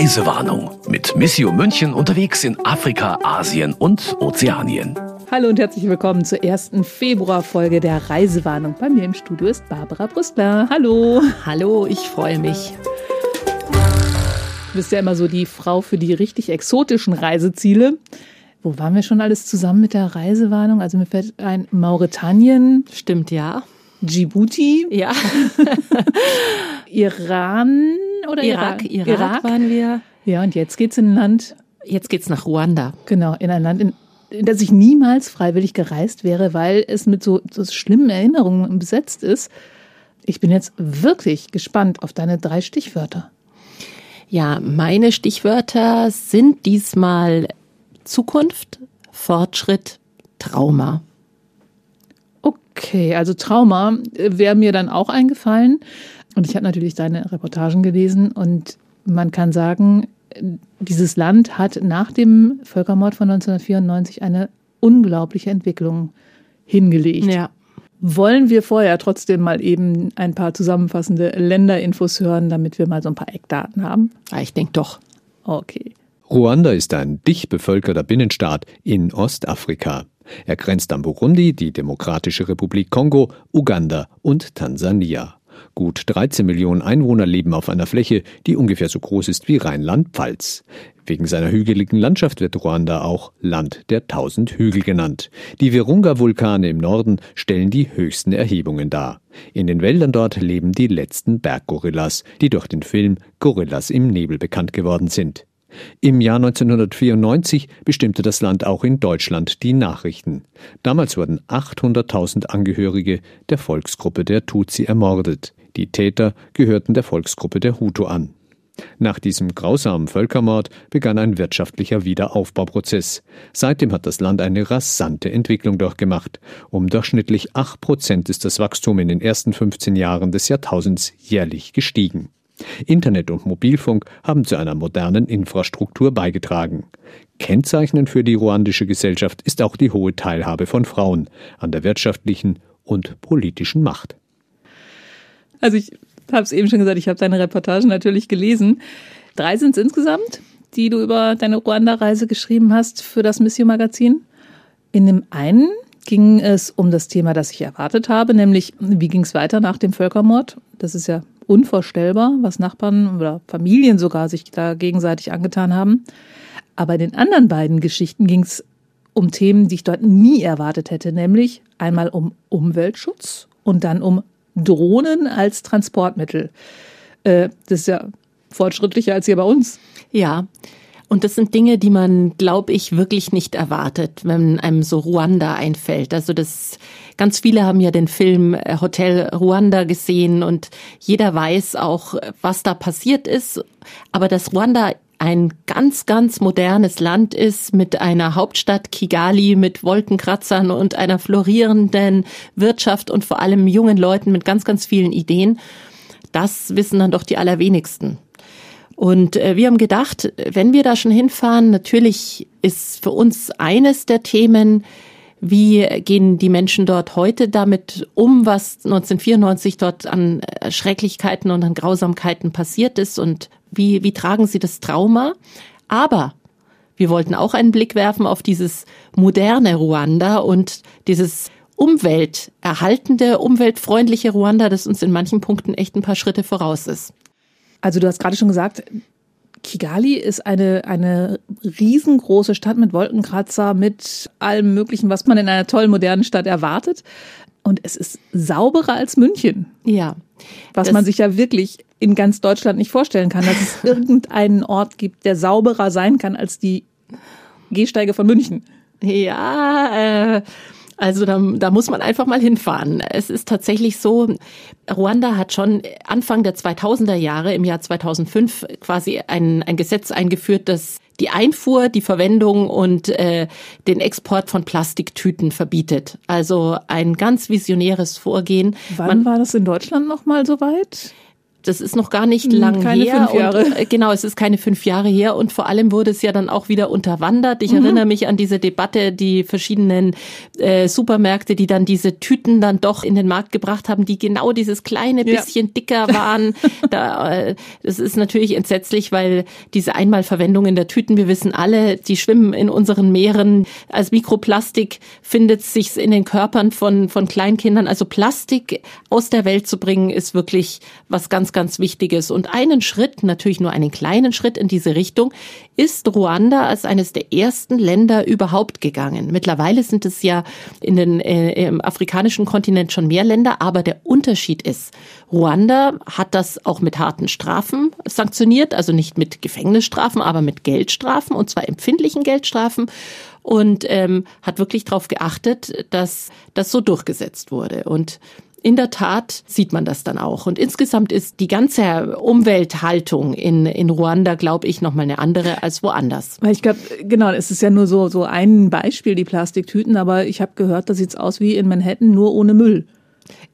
Reisewarnung mit Missio München unterwegs in Afrika, Asien und Ozeanien. Hallo und herzlich willkommen zur ersten Februarfolge der Reisewarnung. Bei mir im Studio ist Barbara Brüstler. Hallo. Hallo, ich freue mich. Du bist ja immer so die Frau für die richtig exotischen Reiseziele. Wo waren wir schon alles zusammen mit der Reisewarnung? Also mir fällt ein Mauretanien. Stimmt, ja. Djibouti. Ja. Iran oder Irak, Irak? Irak waren wir. Ja, und jetzt geht's in ein Land. Jetzt geht's nach Ruanda. Genau, in ein Land, in, in das ich niemals freiwillig gereist wäre, weil es mit so, so schlimmen Erinnerungen besetzt ist. Ich bin jetzt wirklich gespannt auf deine drei Stichwörter. Ja, meine Stichwörter sind diesmal Zukunft, Fortschritt, Trauma. Okay, also Trauma wäre mir dann auch eingefallen. Und ich habe natürlich deine Reportagen gelesen und man kann sagen, dieses Land hat nach dem Völkermord von 1994 eine unglaubliche Entwicklung hingelegt. Ja. Wollen wir vorher trotzdem mal eben ein paar zusammenfassende Länderinfos hören, damit wir mal so ein paar Eckdaten haben? Ja, ich denke doch. Okay. Ruanda ist ein dicht bevölkerter Binnenstaat in Ostafrika. Er grenzt an Burundi, die Demokratische Republik Kongo, Uganda und Tansania. Gut 13 Millionen Einwohner leben auf einer Fläche, die ungefähr so groß ist wie Rheinland-Pfalz. Wegen seiner hügeligen Landschaft wird Ruanda auch Land der tausend Hügel genannt. Die Virunga-Vulkane im Norden stellen die höchsten Erhebungen dar. In den Wäldern dort leben die letzten Berggorillas, die durch den Film Gorillas im Nebel bekannt geworden sind. Im Jahr 1994 bestimmte das Land auch in Deutschland die Nachrichten. Damals wurden 800.000 Angehörige der Volksgruppe der Tutsi ermordet. Die Täter gehörten der Volksgruppe der Hutu an. Nach diesem grausamen Völkermord begann ein wirtschaftlicher Wiederaufbauprozess. Seitdem hat das Land eine rasante Entwicklung durchgemacht. Um durchschnittlich 8 Prozent ist das Wachstum in den ersten 15 Jahren des Jahrtausends jährlich gestiegen. Internet und Mobilfunk haben zu einer modernen Infrastruktur beigetragen. Kennzeichnend für die ruandische Gesellschaft ist auch die hohe Teilhabe von Frauen an der wirtschaftlichen und politischen Macht. Also ich habe es eben schon gesagt, ich habe deine Reportage natürlich gelesen. Drei sind es insgesamt, die du über deine Ruanda-Reise geschrieben hast für das Mission Magazin. In dem einen ging es um das Thema, das ich erwartet habe, nämlich wie ging es weiter nach dem Völkermord. Das ist ja unvorstellbar, was Nachbarn oder Familien sogar sich da gegenseitig angetan haben. Aber in den anderen beiden Geschichten ging es um Themen, die ich dort nie erwartet hätte, nämlich einmal um Umweltschutz und dann um Drohnen als Transportmittel. Äh, das ist ja fortschrittlicher als hier bei uns. Ja. Und das sind Dinge, die man, glaube ich, wirklich nicht erwartet, wenn einem so Ruanda einfällt. Also das, ganz viele haben ja den Film äh, Hotel Ruanda gesehen und jeder weiß auch, was da passiert ist. Aber dass Ruanda ein ganz, ganz modernes Land ist mit einer Hauptstadt Kigali, mit Wolkenkratzern und einer florierenden Wirtschaft und vor allem jungen Leuten mit ganz, ganz vielen Ideen. Das wissen dann doch die allerwenigsten. Und äh, wir haben gedacht, wenn wir da schon hinfahren, natürlich ist für uns eines der Themen, wie gehen die Menschen dort heute damit um, was 1994 dort an äh, Schrecklichkeiten und an Grausamkeiten passiert ist und wie, wie tragen sie das Trauma? Aber wir wollten auch einen Blick werfen auf dieses moderne Ruanda und dieses umwelterhaltende, umweltfreundliche Ruanda, das uns in manchen Punkten echt ein paar Schritte voraus ist. Also du hast gerade schon gesagt, Kigali ist eine, eine riesengroße Stadt mit Wolkenkratzer, mit allem Möglichen, was man in einer tollen modernen Stadt erwartet. Und es ist sauberer als München. Ja. Was man sich ja wirklich in ganz Deutschland nicht vorstellen kann, dass es irgendeinen Ort gibt, der sauberer sein kann als die Gehsteige von München. Ja, äh, also da, da muss man einfach mal hinfahren. Es ist tatsächlich so, Ruanda hat schon Anfang der 2000er Jahre, im Jahr 2005, quasi ein, ein Gesetz eingeführt, das die Einfuhr, die Verwendung und äh, den Export von Plastiktüten verbietet. Also ein ganz visionäres Vorgehen. Wann Man, war das in Deutschland nochmal so weit? Das ist noch gar nicht hm, lang keine her. Fünf Jahre. Und, äh, genau, es ist keine fünf Jahre her und vor allem wurde es ja dann auch wieder unterwandert. Ich mhm. erinnere mich an diese Debatte, die verschiedenen äh, Supermärkte, die dann diese Tüten dann doch in den Markt gebracht haben, die genau dieses kleine bisschen ja. dicker waren. da, äh, das ist natürlich entsetzlich, weil diese Einmalverwendung in der Tüten, wir wissen alle, die schwimmen in unseren Meeren. Als Mikroplastik findet sich in den Körpern von, von Kleinkindern. Also Plastik aus der Welt zu bringen, ist wirklich was ganz ganz, ganz Wichtiges. Und einen Schritt, natürlich nur einen kleinen Schritt in diese Richtung, ist Ruanda als eines der ersten Länder überhaupt gegangen. Mittlerweile sind es ja in den, äh, im afrikanischen Kontinent schon mehr Länder, aber der Unterschied ist, Ruanda hat das auch mit harten Strafen sanktioniert, also nicht mit Gefängnisstrafen, aber mit Geldstrafen, und zwar empfindlichen Geldstrafen und ähm, hat wirklich darauf geachtet, dass das so durchgesetzt wurde. Und in der Tat sieht man das dann auch. Und insgesamt ist die ganze Umwelthaltung in, in Ruanda, glaube ich, nochmal eine andere als woanders. Weil ich glaube, genau, es ist ja nur so, so ein Beispiel, die Plastiktüten, aber ich habe gehört, da sieht's aus wie in Manhattan, nur ohne Müll.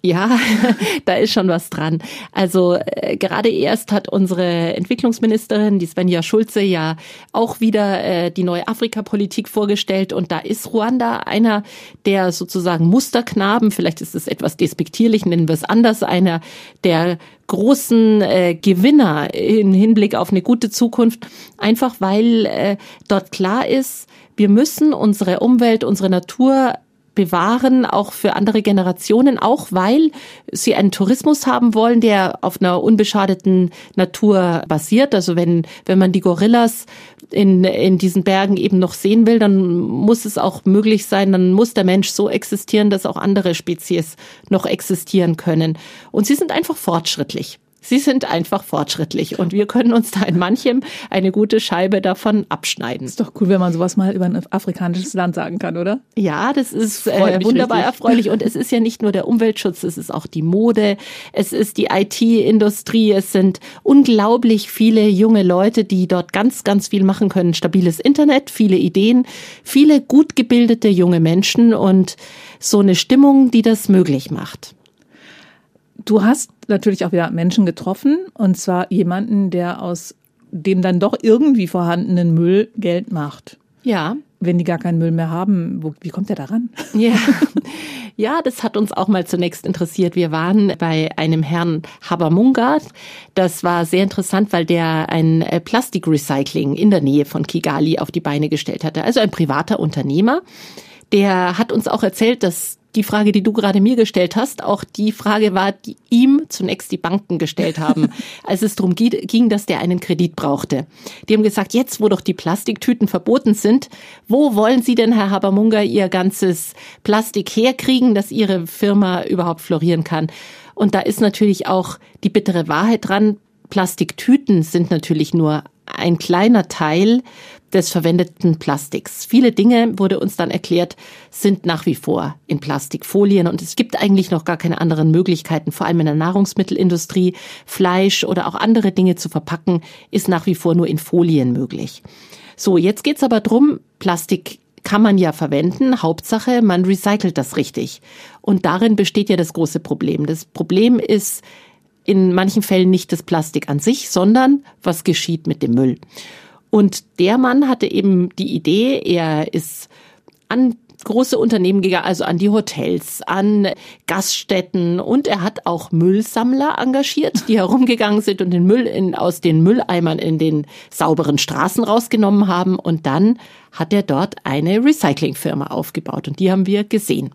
Ja, da ist schon was dran. Also äh, gerade erst hat unsere Entwicklungsministerin, die Svenja Schulze, ja auch wieder äh, die neue Afrikapolitik vorgestellt. Und da ist Ruanda einer der sozusagen Musterknaben, vielleicht ist es etwas despektierlich, nennen wir es anders, einer der großen äh, Gewinner im Hinblick auf eine gute Zukunft, einfach weil äh, dort klar ist, wir müssen unsere Umwelt, unsere Natur bewahren, auch für andere Generationen, auch weil sie einen Tourismus haben wollen, der auf einer unbeschadeten Natur basiert. Also wenn, wenn man die Gorillas in, in diesen Bergen eben noch sehen will, dann muss es auch möglich sein, dann muss der Mensch so existieren, dass auch andere Spezies noch existieren können. Und sie sind einfach fortschrittlich. Sie sind einfach fortschrittlich und wir können uns da in manchem eine gute Scheibe davon abschneiden. Ist doch cool, wenn man sowas mal über ein afrikanisches Land sagen kann, oder? Ja, das ist äh, wunderbar richtig. erfreulich und es ist ja nicht nur der Umweltschutz, es ist auch die Mode, es ist die IT-Industrie, es sind unglaublich viele junge Leute, die dort ganz, ganz viel machen können. Stabiles Internet, viele Ideen, viele gut gebildete junge Menschen und so eine Stimmung, die das möglich macht. Du hast natürlich auch wieder Menschen getroffen und zwar jemanden, der aus dem dann doch irgendwie vorhandenen Müll Geld macht. Ja. Wenn die gar keinen Müll mehr haben, wo, wie kommt der daran? Ja. Ja, das hat uns auch mal zunächst interessiert. Wir waren bei einem Herrn Habermunga. Das war sehr interessant, weil der ein äh, Plastikrecycling in der Nähe von Kigali auf die Beine gestellt hatte. Also ein privater Unternehmer. Der hat uns auch erzählt, dass die Frage, die du gerade mir gestellt hast, auch die Frage war, die ihm zunächst die Banken gestellt haben, als es darum ging, dass der einen Kredit brauchte. Die haben gesagt, jetzt, wo doch die Plastiktüten verboten sind, wo wollen Sie denn, Herr Habermunger, Ihr ganzes Plastik herkriegen, dass Ihre Firma überhaupt florieren kann? Und da ist natürlich auch die bittere Wahrheit dran. Plastiktüten sind natürlich nur ein kleiner Teil des verwendeten Plastiks. Viele Dinge, wurde uns dann erklärt, sind nach wie vor in Plastikfolien und es gibt eigentlich noch gar keine anderen Möglichkeiten, vor allem in der Nahrungsmittelindustrie, Fleisch oder auch andere Dinge zu verpacken, ist nach wie vor nur in Folien möglich. So, jetzt geht's aber drum, Plastik kann man ja verwenden. Hauptsache, man recycelt das richtig. Und darin besteht ja das große Problem. Das Problem ist in manchen Fällen nicht das Plastik an sich, sondern was geschieht mit dem Müll. Und der Mann hatte eben die Idee, er ist an große Unternehmen gegangen, also an die Hotels, an Gaststätten. Und er hat auch Müllsammler engagiert, die herumgegangen sind und den Müll in, aus den Mülleimern in den sauberen Straßen rausgenommen haben. Und dann hat er dort eine Recyclingfirma aufgebaut. Und die haben wir gesehen.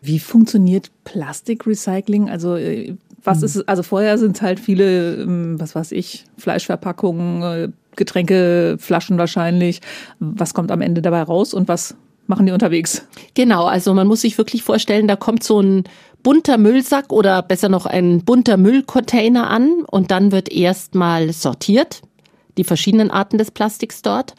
Wie funktioniert Plastikrecycling? Also äh, was ist, also vorher sind es halt viele, ähm, was weiß ich, Fleischverpackungen, äh, Getränkeflaschen wahrscheinlich. Was kommt am Ende dabei raus und was machen die unterwegs? Genau, also man muss sich wirklich vorstellen, da kommt so ein bunter Müllsack oder besser noch ein bunter Müllcontainer an und dann wird erstmal sortiert, die verschiedenen Arten des Plastiks dort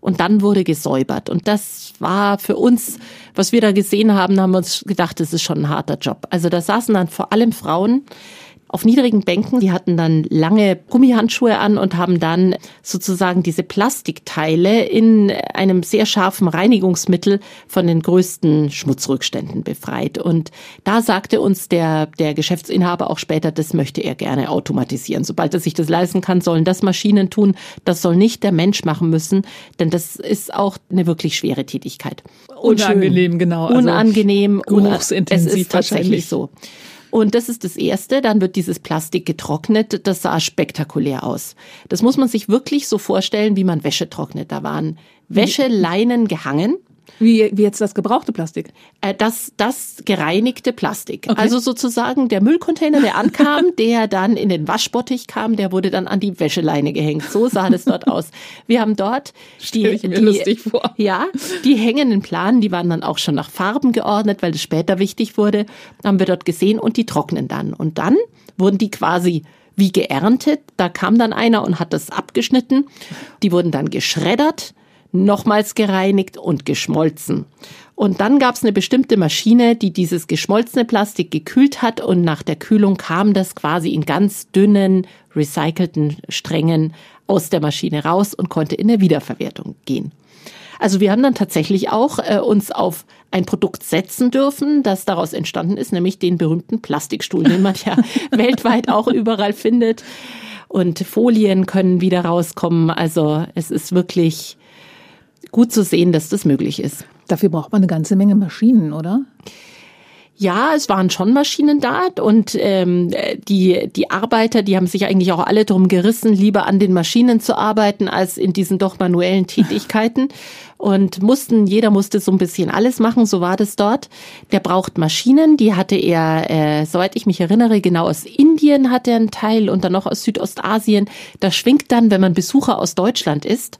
und dann wurde gesäubert. Und das war für uns, was wir da gesehen haben, haben wir uns gedacht, das ist schon ein harter Job. Also da saßen dann vor allem Frauen, auf niedrigen Bänken. Die hatten dann lange Gummihandschuhe an und haben dann sozusagen diese Plastikteile in einem sehr scharfen Reinigungsmittel von den größten Schmutzrückständen befreit. Und da sagte uns der, der Geschäftsinhaber auch später, das möchte er gerne automatisieren. Sobald er sich das leisten kann, sollen das Maschinen tun. Das soll nicht der Mensch machen müssen, denn das ist auch eine wirklich schwere Tätigkeit. Unangenehm, genau. Also unangenehm. Geruchsintensiv es ist tatsächlich so. Und das ist das Erste. Dann wird dieses Plastik getrocknet. Das sah spektakulär aus. Das muss man sich wirklich so vorstellen, wie man Wäsche trocknet. Da waren Wäscheleinen gehangen. Wie, wie jetzt das gebrauchte Plastik? Äh, das, das gereinigte Plastik. Okay. Also sozusagen der Müllcontainer, der ankam, der dann in den Waschbottich kam, der wurde dann an die Wäscheleine gehängt. So sah das dort aus. Wir haben dort die, ich mir die, lustig vor. ja, die hängenden Planen, die waren dann auch schon nach Farben geordnet, weil das später wichtig wurde, haben wir dort gesehen und die trocknen dann. Und dann wurden die quasi wie geerntet. Da kam dann einer und hat das abgeschnitten. Die wurden dann geschreddert nochmals gereinigt und geschmolzen. Und dann gab es eine bestimmte Maschine, die dieses geschmolzene Plastik gekühlt hat und nach der Kühlung kam das quasi in ganz dünnen, recycelten Strängen aus der Maschine raus und konnte in der Wiederverwertung gehen. Also wir haben dann tatsächlich auch äh, uns auf ein Produkt setzen dürfen, das daraus entstanden ist, nämlich den berühmten Plastikstuhl, den man ja weltweit auch überall findet. Und Folien können wieder rauskommen. Also es ist wirklich gut zu sehen, dass das möglich ist. Dafür braucht man eine ganze Menge Maschinen, oder? Ja, es waren schon Maschinen da und ähm, die, die Arbeiter, die haben sich eigentlich auch alle darum gerissen, lieber an den Maschinen zu arbeiten, als in diesen doch manuellen Tätigkeiten. Und mussten, jeder musste so ein bisschen alles machen, so war das dort. Der braucht Maschinen, die hatte er, äh, soweit ich mich erinnere, genau aus Indien hat er einen Teil und dann noch aus Südostasien. Das schwingt dann, wenn man Besucher aus Deutschland ist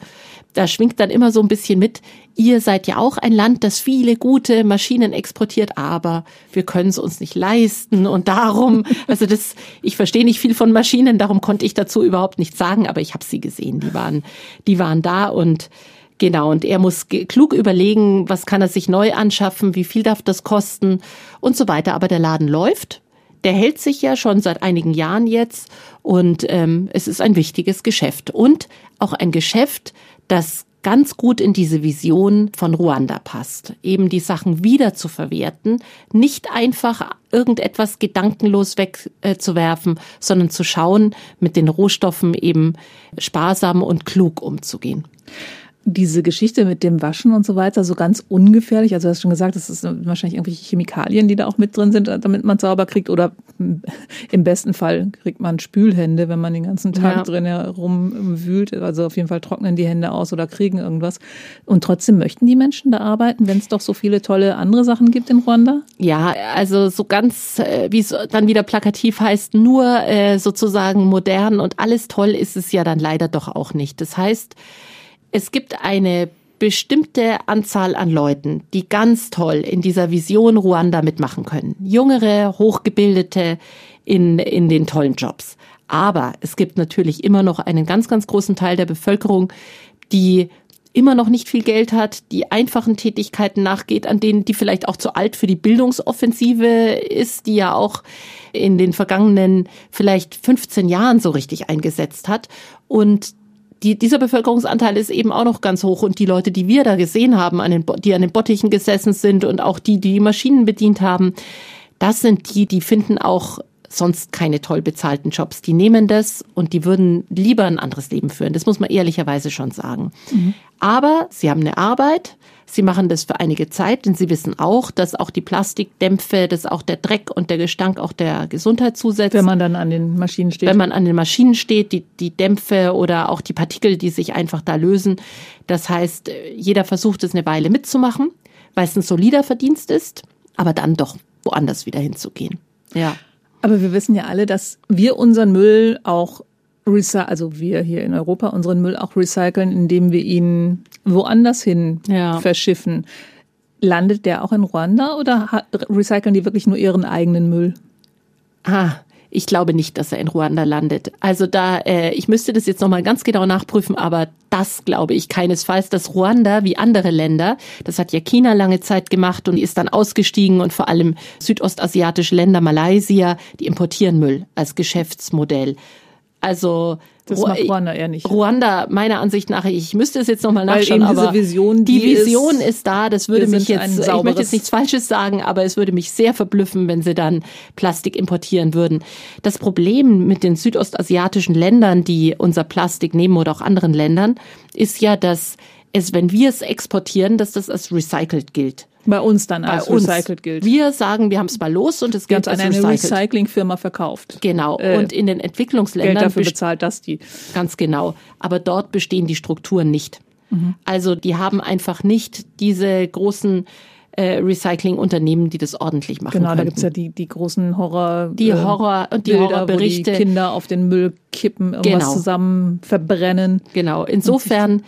da schwingt dann immer so ein bisschen mit, ihr seid ja auch ein Land, das viele gute Maschinen exportiert, aber wir können es uns nicht leisten. Und darum, also das, ich verstehe nicht viel von Maschinen, darum konnte ich dazu überhaupt nichts sagen, aber ich habe sie gesehen, die waren, die waren da und Genau, und er muss klug überlegen, was kann er sich neu anschaffen, wie viel darf das kosten und so weiter. Aber der Laden läuft, der hält sich ja schon seit einigen Jahren jetzt und ähm, es ist ein wichtiges Geschäft. Und auch ein Geschäft, das ganz gut in diese Vision von Ruanda passt. Eben die Sachen wieder zu verwerten, nicht einfach irgendetwas gedankenlos wegzuwerfen, sondern zu schauen, mit den Rohstoffen eben sparsam und klug umzugehen diese Geschichte mit dem Waschen und so weiter so ganz ungefährlich? Also du hast schon gesagt, das ist wahrscheinlich irgendwelche Chemikalien, die da auch mit drin sind, damit man sauber kriegt. Oder im besten Fall kriegt man Spülhände, wenn man den ganzen Tag ja. drin herumwühlt. Also auf jeden Fall trocknen die Hände aus oder kriegen irgendwas. Und trotzdem möchten die Menschen da arbeiten, wenn es doch so viele tolle andere Sachen gibt in Ruanda? Ja, also so ganz, äh, wie es dann wieder plakativ heißt, nur äh, sozusagen modern und alles toll ist es ja dann leider doch auch nicht. Das heißt, es gibt eine bestimmte Anzahl an Leuten, die ganz toll in dieser Vision Ruanda mitmachen können. Jüngere, hochgebildete in, in den tollen Jobs. Aber es gibt natürlich immer noch einen ganz, ganz großen Teil der Bevölkerung, die immer noch nicht viel Geld hat, die einfachen Tätigkeiten nachgeht, an denen die vielleicht auch zu alt für die Bildungsoffensive ist, die ja auch in den vergangenen vielleicht 15 Jahren so richtig eingesetzt hat. Und die, dieser Bevölkerungsanteil ist eben auch noch ganz hoch. Und die Leute, die wir da gesehen haben, an den, die an den Bottichen gesessen sind und auch die, die die Maschinen bedient haben, das sind die, die finden auch sonst keine toll bezahlten Jobs. Die nehmen das und die würden lieber ein anderes Leben führen. Das muss man ehrlicherweise schon sagen. Mhm. Aber sie haben eine Arbeit, Sie machen das für einige Zeit, denn sie wissen auch, dass auch die Plastikdämpfe, dass auch der Dreck und der Gestank auch der Gesundheit zusetzt. Wenn man dann an den Maschinen steht. Wenn man an den Maschinen steht, die, die Dämpfe oder auch die Partikel, die sich einfach da lösen. Das heißt, jeder versucht es eine Weile mitzumachen, weil es ein solider Verdienst ist, aber dann doch woanders wieder hinzugehen. Ja. Aber wir wissen ja alle, dass wir unseren Müll auch also wir hier in Europa unseren Müll auch recyceln, indem wir ihn woanders hin ja. verschiffen. Landet der auch in Ruanda oder recyceln die wirklich nur ihren eigenen Müll? Ah, Ich glaube nicht, dass er in Ruanda landet. Also da, äh, ich müsste das jetzt nochmal ganz genau nachprüfen, aber das glaube ich keinesfalls, dass Ruanda wie andere Länder, das hat ja China lange Zeit gemacht und ist dann ausgestiegen und vor allem südostasiatische Länder, Malaysia, die importieren Müll als Geschäftsmodell. Also das macht Ruanda eher nicht. Ruanda, meiner Ansicht nach, ich müsste es jetzt nochmal nachschauen, Weil eben aber Vision, die, die Vision ist, ist, da. Das würde mich jetzt, ich möchte jetzt nichts Falsches sagen, aber es würde mich sehr verblüffen, wenn sie dann Plastik importieren würden. Das Problem mit den südostasiatischen Ländern, die unser Plastik nehmen oder auch anderen Ländern, ist ja, dass es, wenn wir es exportieren, dass das als recycelt gilt. Bei uns dann als uns. recycelt gilt. Wir sagen, wir haben es mal los und es gilt Ganz an eine. Recyclingfirma verkauft. Genau. Äh, und in den Geld Entwicklungsländern dafür best- bezahlt das die. Ganz genau. Aber dort bestehen die Strukturen nicht. Also die haben einfach nicht diese großen äh, Recycling-Unternehmen, die das ordentlich machen Genau, da könnten. gibt's ja die, die großen Horror. Die äh, Horror- und die Bilder, Horrorberichte. Wo die Kinder auf den Müll kippen, irgendwas Genau. zusammen verbrennen. Genau. Insofern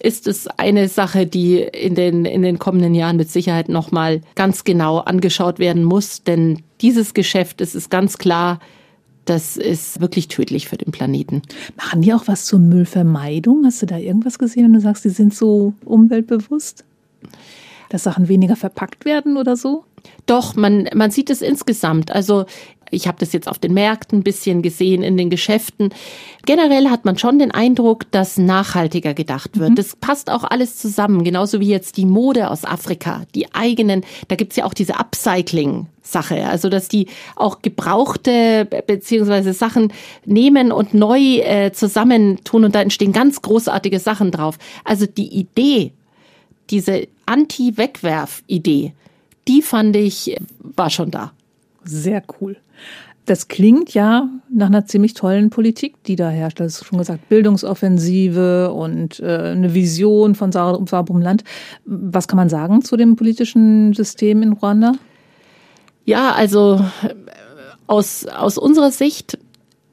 ist es eine Sache, die in den, in den kommenden Jahren mit Sicherheit nochmal ganz genau angeschaut werden muss. Denn dieses Geschäft, es ist ganz klar, das ist wirklich tödlich für den Planeten. Machen die auch was zur Müllvermeidung? Hast du da irgendwas gesehen, wenn du sagst, die sind so umweltbewusst? Dass Sachen weniger verpackt werden oder so? Doch, man, man sieht es insgesamt. Also ich habe das jetzt auf den Märkten ein bisschen gesehen, in den Geschäften. Generell hat man schon den Eindruck, dass nachhaltiger gedacht wird. Das passt auch alles zusammen, genauso wie jetzt die Mode aus Afrika, die eigenen, da gibt's ja auch diese Upcycling-Sache, also dass die auch gebrauchte be- beziehungsweise Sachen nehmen und neu äh, zusammentun und da entstehen ganz großartige Sachen drauf. Also die Idee, diese Anti-Wegwerf-Idee, die fand ich, war schon da. Sehr cool. Das klingt ja nach einer ziemlich tollen Politik, die da herrscht. Das ist schon gesagt, Bildungsoffensive und äh, eine Vision von sau- sauberem Land. Was kann man sagen zu dem politischen System in Ruanda? Ja, also aus, aus unserer Sicht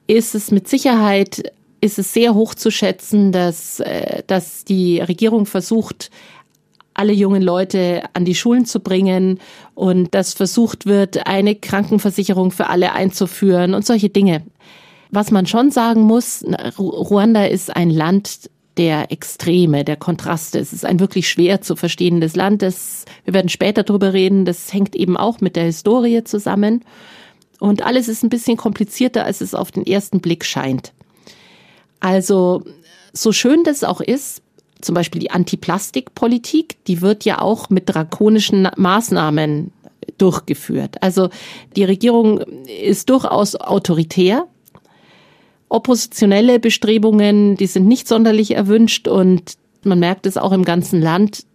ist es mit Sicherheit ist es sehr hoch zu schätzen, dass, äh, dass die Regierung versucht, alle jungen Leute an die Schulen zu bringen und dass versucht wird, eine Krankenversicherung für alle einzuführen und solche Dinge. Was man schon sagen muss, Ruanda ist ein Land der Extreme, der Kontraste. Es ist ein wirklich schwer zu verstehendes Land. Das, wir werden später drüber reden. Das hängt eben auch mit der Historie zusammen. Und alles ist ein bisschen komplizierter, als es auf den ersten Blick scheint. Also, so schön das auch ist, zum Beispiel die Antiplastikpolitik, die wird ja auch mit drakonischen Maßnahmen durchgeführt. Also die Regierung ist durchaus autoritär. Oppositionelle Bestrebungen, die sind nicht sonderlich erwünscht und man merkt es auch im ganzen Land.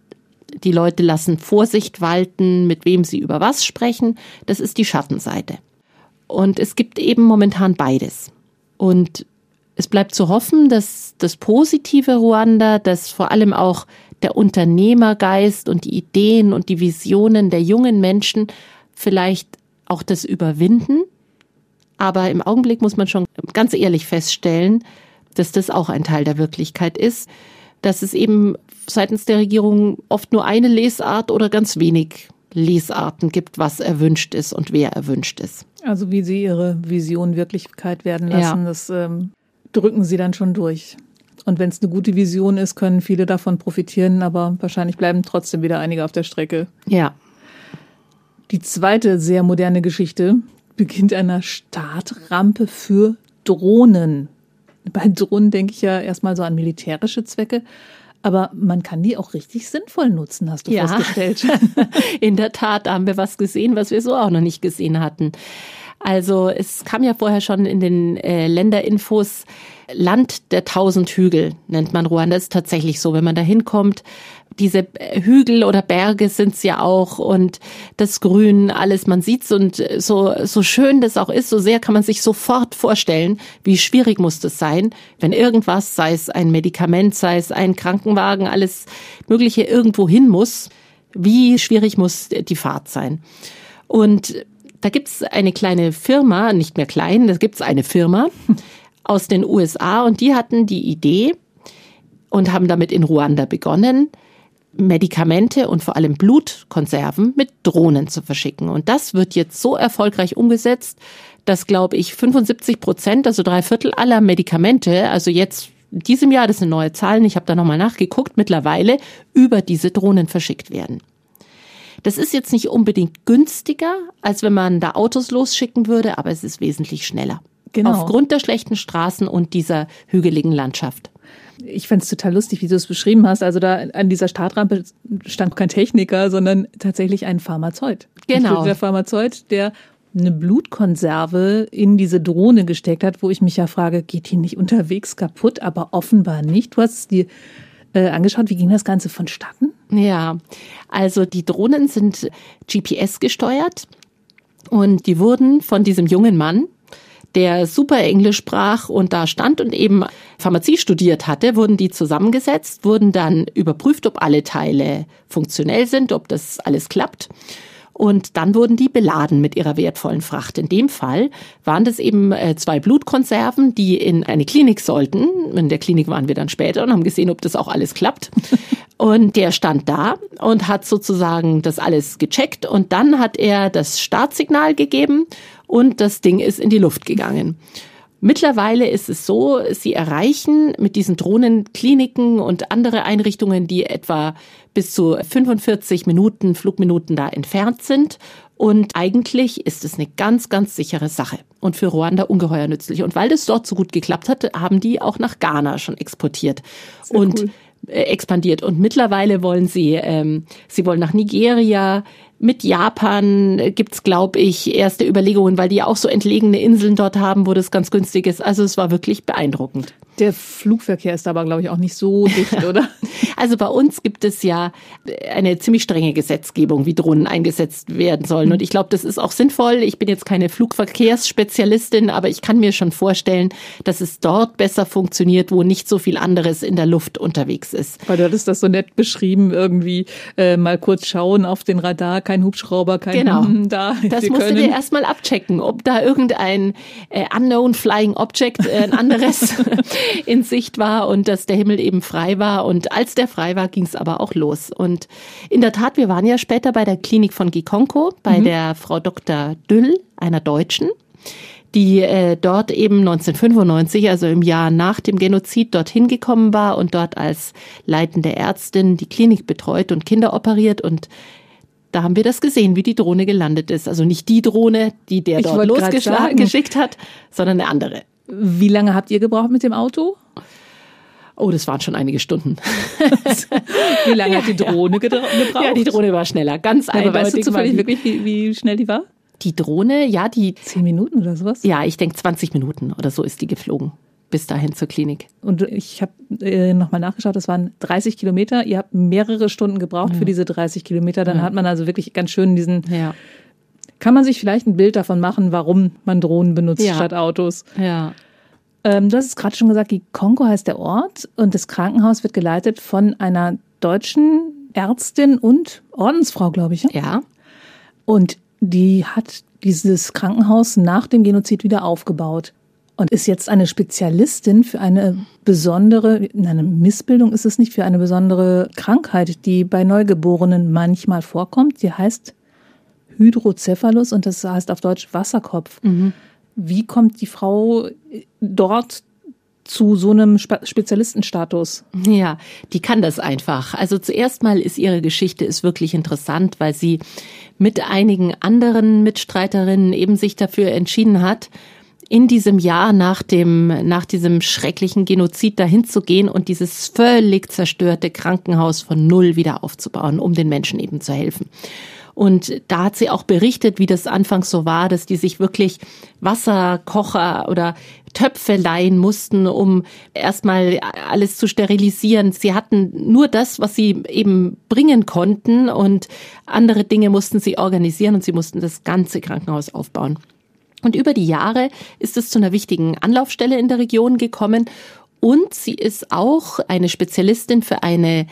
Die Leute lassen Vorsicht walten, mit wem sie über was sprechen. Das ist die Schattenseite. Und es gibt eben momentan beides. Und es bleibt zu hoffen, dass das positive Ruanda, dass vor allem auch der Unternehmergeist und die Ideen und die Visionen der jungen Menschen vielleicht auch das überwinden. Aber im Augenblick muss man schon ganz ehrlich feststellen, dass das auch ein Teil der Wirklichkeit ist, dass es eben seitens der Regierung oft nur eine Lesart oder ganz wenig Lesarten gibt, was erwünscht ist und wer erwünscht ist. Also wie sie ihre Vision Wirklichkeit werden lassen, Ja. das ähm, drücken sie dann schon durch. Und wenn es eine gute Vision ist, können viele davon profitieren, aber wahrscheinlich bleiben trotzdem wieder einige auf der Strecke. Ja. Die zweite sehr moderne Geschichte beginnt einer Startrampe für Drohnen. Bei Drohnen denke ich ja erstmal so an militärische Zwecke, aber man kann die auch richtig sinnvoll nutzen, hast du Ja. festgestellt. In der Tat, da haben wir was gesehen, was wir so auch noch nicht gesehen hatten. Also es kam ja vorher schon in den äh, Länderinfos, Land der tausend Hügel nennt man Ruanda. Ist tatsächlich so, wenn man da hinkommt. Diese Hügel oder Berge sind's ja auch und das Grün, alles, man sieht's und so, so schön das auch ist, so sehr kann man sich sofort vorstellen, wie schwierig muss das sein, wenn irgendwas, sei es ein Medikament, sei es ein Krankenwagen, alles Mögliche irgendwo hin muss, wie schwierig muss die Fahrt sein. Und da gibt's eine kleine Firma, nicht mehr klein, da gibt's eine Firma aus den USA und die hatten die Idee und haben damit in Ruanda begonnen, Medikamente und vor allem Blutkonserven mit Drohnen zu verschicken. Und das wird jetzt so erfolgreich umgesetzt, dass, glaube ich, 75 Prozent, also drei Viertel aller Medikamente, also jetzt in diesem Jahr, das sind neue Zahlen, ich habe da nochmal nachgeguckt, mittlerweile über diese Drohnen verschickt werden. Das ist jetzt nicht unbedingt günstiger, als wenn man da Autos losschicken würde, aber es ist wesentlich schneller. Genau. Aufgrund der schlechten Straßen und dieser hügeligen Landschaft. Ich fand es total lustig, wie du es beschrieben hast. Also da an dieser Startrampe stand kein Techniker, sondern tatsächlich ein Pharmazeut. Genau. Der Pharmazeut, der eine Blutkonserve in diese Drohne gesteckt hat, wo ich mich ja frage, geht die nicht unterwegs kaputt? Aber offenbar nicht. Du hast es dir äh, angeschaut. Wie ging das Ganze vonstatten? Ja, also die Drohnen sind GPS gesteuert und die wurden von diesem jungen Mann, der super Englisch sprach und da stand und eben Pharmazie studiert hatte, wurden die zusammengesetzt, wurden dann überprüft, ob alle Teile funktionell sind, ob das alles klappt. Und dann wurden die beladen mit ihrer wertvollen Fracht. In dem Fall waren das eben äh, zwei Blutkonserven, die in eine Klinik sollten. In der Klinik waren wir dann später und haben gesehen, ob das auch alles klappt. Und der stand da und hat sozusagen das alles gecheckt und dann hat er das Startsignal gegeben und das Ding ist in die Luft gegangen. Mittlerweile ist es so, sie erreichen mit diesen Drohnen Kliniken und andere Einrichtungen, die etwa bis zu 45 Minuten, Flugminuten da entfernt sind. Und eigentlich ist es eine ganz, ganz sichere Sache und für Ruanda ungeheuer nützlich. Und weil das dort so gut geklappt hat, haben die auch nach Ghana schon exportiert. Sehr und cool. Äh, expandiert. Und mittlerweile wollen sie, ähm, sie wollen nach Nigeria, mit Japan gibt's, glaube ich, erste Überlegungen, weil die ja auch so entlegene Inseln dort haben, wo das ganz günstig ist. Also es war wirklich beeindruckend. Der Flugverkehr ist aber, glaube ich, auch nicht so dicht, oder? Also bei uns gibt es ja eine ziemlich strenge Gesetzgebung, wie Drohnen eingesetzt werden sollen. Mhm. Und ich glaube, das ist auch sinnvoll. Ich bin jetzt keine Flugverkehrsspezialistin, aber ich kann mir schon vorstellen, dass es dort besser funktioniert, wo nicht so viel anderes in der Luft unterwegs ist. Weil du hattest das so nett beschrieben, irgendwie äh, mal kurz schauen auf den Radar, kein Hubschrauber, kein genau. da. Das musst können. du dir erstmal abchecken, ob da irgendein äh, unknown flying object, äh, ein anderes in Sicht war und dass der Himmel eben frei war. Und als der frei war, ging es aber auch los. Und in der Tat, wir waren ja später bei der Klinik von Gikonko, bei mhm. der Frau Dr. Düll, einer Deutschen die äh, dort eben 1995, also im Jahr nach dem Genozid, dorthin gekommen war und dort als leitende Ärztin die Klinik betreut und Kinder operiert und da haben wir das gesehen, wie die Drohne gelandet ist. Also nicht die Drohne, die der ich dort losgeschickt hat, sondern eine andere. Wie lange habt ihr gebraucht mit dem Auto? Oh, das waren schon einige Stunden. wie lange ja, hat die Drohne ja. gebraucht? Ja, die Drohne war schneller, ganz ja, eindeutig. Aber weißt du zufällig wirklich, wie, wie schnell die war? Die Drohne, ja, die. Zehn Minuten oder sowas? Ja, ich denke 20 Minuten oder so ist die geflogen bis dahin zur Klinik. Und ich habe äh, nochmal nachgeschaut, das waren 30 Kilometer. Ihr habt mehrere Stunden gebraucht ja. für diese 30 Kilometer. Dann ja. hat man also wirklich ganz schön diesen. Ja. Kann man sich vielleicht ein Bild davon machen, warum man Drohnen benutzt ja. statt Autos? Ja. Ähm, du hast es gerade schon gesagt, die Kongo heißt der Ort und das Krankenhaus wird geleitet von einer deutschen Ärztin und Ordensfrau, glaube ich. Ja. Und die hat dieses Krankenhaus nach dem Genozid wieder aufgebaut und ist jetzt eine Spezialistin für eine besondere, eine Missbildung ist es nicht, für eine besondere Krankheit, die bei Neugeborenen manchmal vorkommt. Die heißt Hydrocephalus und das heißt auf Deutsch Wasserkopf. Mhm. Wie kommt die Frau dort zu so einem Spezialistenstatus? Ja, die kann das einfach. Also zuerst mal ist ihre Geschichte ist wirklich interessant, weil sie mit einigen anderen Mitstreiterinnen eben sich dafür entschieden hat, in diesem Jahr nach dem, nach diesem schrecklichen Genozid dahin zu gehen und dieses völlig zerstörte Krankenhaus von Null wieder aufzubauen, um den Menschen eben zu helfen. Und da hat sie auch berichtet, wie das anfangs so war, dass die sich wirklich Wasserkocher oder Töpfe leihen mussten, um erstmal alles zu sterilisieren. Sie hatten nur das, was sie eben bringen konnten und andere Dinge mussten sie organisieren und sie mussten das ganze Krankenhaus aufbauen. Und über die Jahre ist es zu einer wichtigen Anlaufstelle in der Region gekommen. Und sie ist auch eine Spezialistin für eine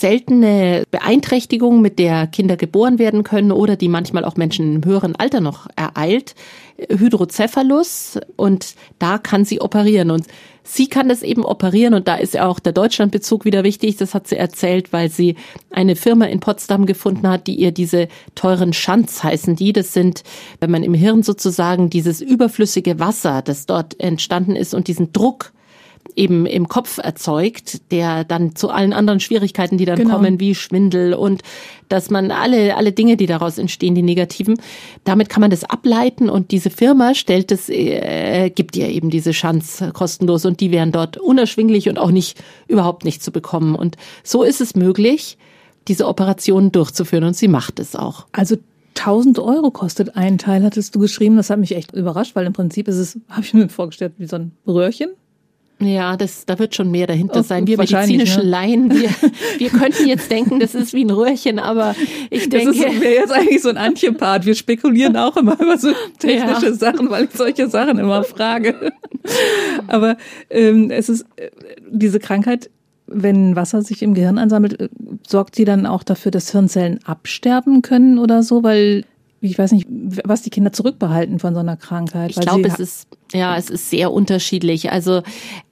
seltene Beeinträchtigung, mit der Kinder geboren werden können oder die manchmal auch Menschen im höheren Alter noch ereilt, Hydrocephalus und da kann sie operieren. Und sie kann das eben operieren und da ist auch der Deutschlandbezug wieder wichtig, das hat sie erzählt, weil sie eine Firma in Potsdam gefunden hat, die ihr diese teuren Schanz heißen die, das sind, wenn man im Hirn sozusagen dieses überflüssige Wasser, das dort entstanden ist und diesen Druck eben im Kopf erzeugt, der dann zu allen anderen Schwierigkeiten, die dann genau. kommen, wie Schwindel und dass man alle, alle Dinge, die daraus entstehen, die negativen, damit kann man das ableiten und diese Firma stellt es, äh, gibt ihr eben diese Chance kostenlos und die wären dort unerschwinglich und auch nicht, überhaupt nicht zu bekommen. Und so ist es möglich, diese Operationen durchzuführen und sie macht es auch. Also 1000 Euro kostet ein Teil, hattest du geschrieben. Das hat mich echt überrascht, weil im Prinzip ist es, habe ich mir vorgestellt, wie so ein Röhrchen ja, das, da wird schon mehr dahinter oh, sein. Wir medizinischen ne? Laien, wir, wir könnten jetzt denken, das ist wie ein Röhrchen, aber ich denke. Das wäre jetzt eigentlich so ein Antje-Part. Wir spekulieren auch immer über so technische ja. Sachen, weil ich solche Sachen immer frage. Aber ähm, es ist äh, diese Krankheit, wenn Wasser sich im Gehirn ansammelt, äh, sorgt sie dann auch dafür, dass Hirnzellen absterben können oder so, weil ich weiß nicht, was die Kinder zurückbehalten von so einer Krankheit. Ich glaube, es ist ja, es ist sehr unterschiedlich. Also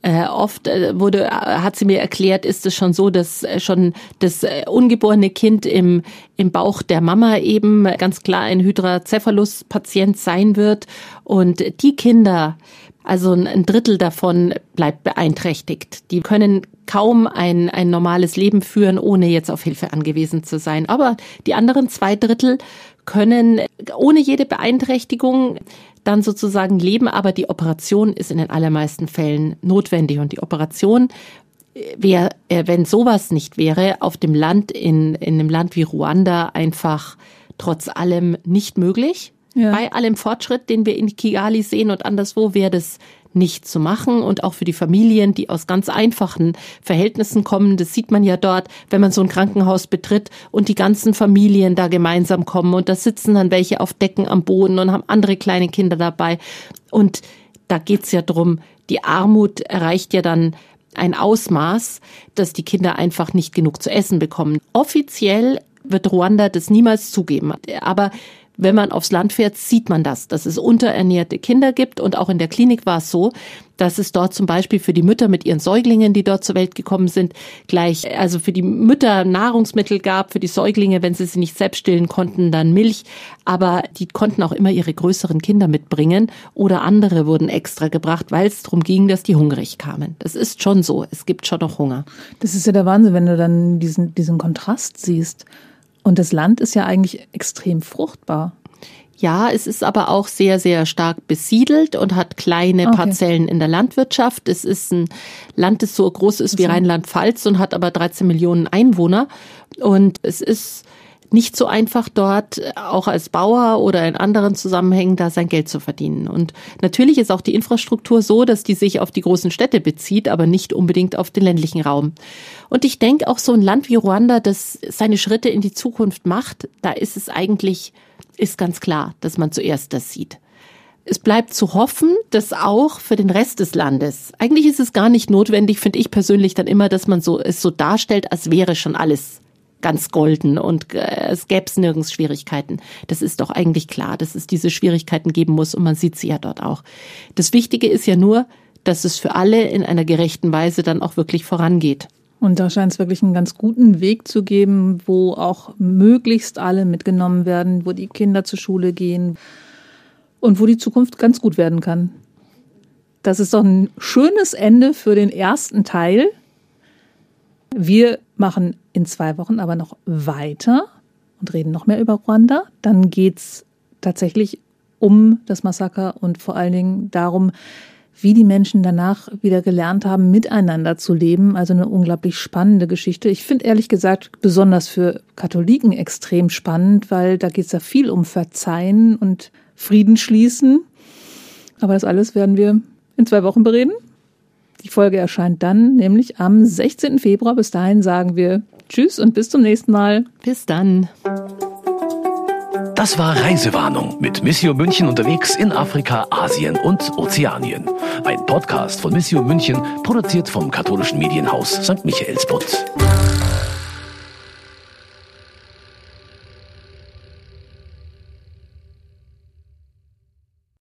äh, oft äh, wurde, hat sie mir erklärt, ist es schon so, dass äh, schon das äh, ungeborene Kind im im Bauch der Mama eben ganz klar ein Hydrocephalus-Patient sein wird und die Kinder, also ein Drittel davon bleibt beeinträchtigt. Die können kaum ein, ein normales Leben führen, ohne jetzt auf Hilfe angewiesen zu sein. Aber die anderen zwei Drittel können ohne jede Beeinträchtigung dann sozusagen leben, aber die Operation ist in den allermeisten Fällen notwendig und die Operation wäre, äh, wenn sowas nicht wäre, auf dem Land, in, in einem Land wie Ruanda einfach trotz allem nicht möglich. Ja. Bei allem Fortschritt, den wir in Kigali sehen und anderswo, wäre das nicht zu machen und auch für die Familien, die aus ganz einfachen Verhältnissen kommen. Das sieht man ja dort, wenn man so ein Krankenhaus betritt und die ganzen Familien da gemeinsam kommen und da sitzen dann welche auf Decken am Boden und haben andere kleine Kinder dabei. Und da geht's ja drum, die Armut erreicht ja dann ein Ausmaß, dass die Kinder einfach nicht genug zu essen bekommen. Offiziell wird Ruanda das niemals zugeben. Aber wenn man aufs Land fährt, sieht man das, dass es unterernährte Kinder gibt. Und auch in der Klinik war es so, dass es dort zum Beispiel für die Mütter mit ihren Säuglingen, die dort zur Welt gekommen sind, gleich, also für die Mütter Nahrungsmittel gab, für die Säuglinge, wenn sie sie nicht selbst stillen konnten, dann Milch. Aber die konnten auch immer ihre größeren Kinder mitbringen oder andere wurden extra gebracht, weil es darum ging, dass die hungrig kamen. Das ist schon so. Es gibt schon noch Hunger. Das ist ja der Wahnsinn, wenn du dann diesen, diesen Kontrast siehst. Und das Land ist ja eigentlich extrem fruchtbar. Ja, es ist aber auch sehr, sehr stark besiedelt und hat kleine okay. Parzellen in der Landwirtschaft. Es ist ein Land, das so groß ist wie Rheinland-Pfalz und hat aber 13 Millionen Einwohner. Und es ist nicht so einfach dort auch als Bauer oder in anderen Zusammenhängen da sein Geld zu verdienen. Und natürlich ist auch die Infrastruktur so, dass die sich auf die großen Städte bezieht, aber nicht unbedingt auf den ländlichen Raum. Und ich denke auch so ein Land wie Ruanda, das seine Schritte in die Zukunft macht, da ist es eigentlich, ist ganz klar, dass man zuerst das sieht. Es bleibt zu hoffen, dass auch für den Rest des Landes, eigentlich ist es gar nicht notwendig, finde ich persönlich dann immer, dass man so, es so darstellt, als wäre schon alles ganz golden und äh, es gäbe es nirgends Schwierigkeiten. Das ist doch eigentlich klar, dass es diese Schwierigkeiten geben muss und man sieht sie ja dort auch. Das Wichtige ist ja nur, dass es für alle in einer gerechten Weise dann auch wirklich vorangeht. Und da scheint es wirklich einen ganz guten Weg zu geben, wo auch möglichst alle mitgenommen werden, wo die Kinder zur Schule gehen und wo die Zukunft ganz gut werden kann. Das ist doch ein schönes Ende für den ersten Teil. Wir machen in zwei Wochen aber noch weiter und reden noch mehr über Ruanda. Dann geht's tatsächlich um das Massaker und vor allen Dingen darum, wie die Menschen danach wieder gelernt haben, miteinander zu leben. Also eine unglaublich spannende Geschichte. Ich finde ehrlich gesagt besonders für Katholiken extrem spannend, weil da geht es ja viel um Verzeihen und Frieden schließen. Aber das alles werden wir in zwei Wochen bereden. Die Folge erscheint dann nämlich am 16. Februar. Bis dahin sagen wir Tschüss und bis zum nächsten Mal. Bis dann. Das war Reisewarnung mit Missio München unterwegs in Afrika, Asien und Ozeanien. Ein Podcast von Missio München, produziert vom katholischen Medienhaus St. Michaelsbund.